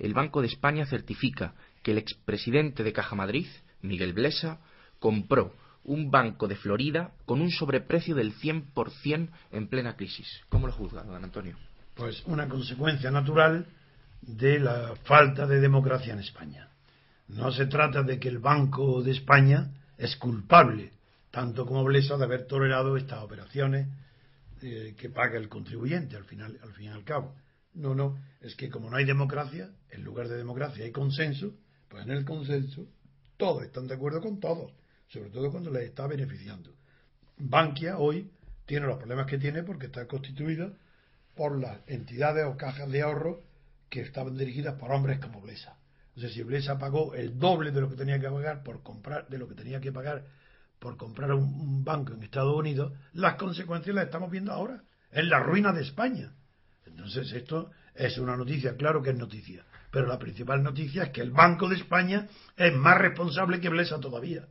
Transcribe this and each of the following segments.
El Banco de España certifica que el expresidente de Caja Madrid, Miguel Blesa, compró un banco de Florida con un sobreprecio del 100% en plena crisis. ¿Cómo lo juzga, don Antonio? Pues una consecuencia natural de la falta de democracia en España. No se trata de que el Banco de España es culpable, tanto como Blesa, de haber tolerado estas operaciones eh, que paga el contribuyente al, final, al fin y al cabo. No, no, es que como no hay democracia, en lugar de democracia hay consenso, pues en el consenso todos están de acuerdo con todos, sobre todo cuando les está beneficiando. Bankia hoy tiene los problemas que tiene porque está constituida por las entidades o cajas de ahorro que estaban dirigidas por hombres como Blesa. O sea, si Blesa pagó el doble de lo que tenía que pagar por comprar, de lo que tenía que pagar por comprar un, banco en Estados Unidos, las consecuencias las estamos viendo ahora. Es la ruina de España. Entonces, esto es una noticia, claro que es noticia, pero la principal noticia es que el Banco de España es más responsable que Blesa todavía.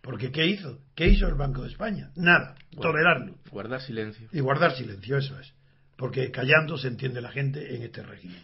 Porque ¿qué hizo? ¿Qué hizo el Banco de España? Nada, tolerarlo. Guardar silencio. Y guardar silencio, eso es. Porque callando se entiende la gente en este régimen.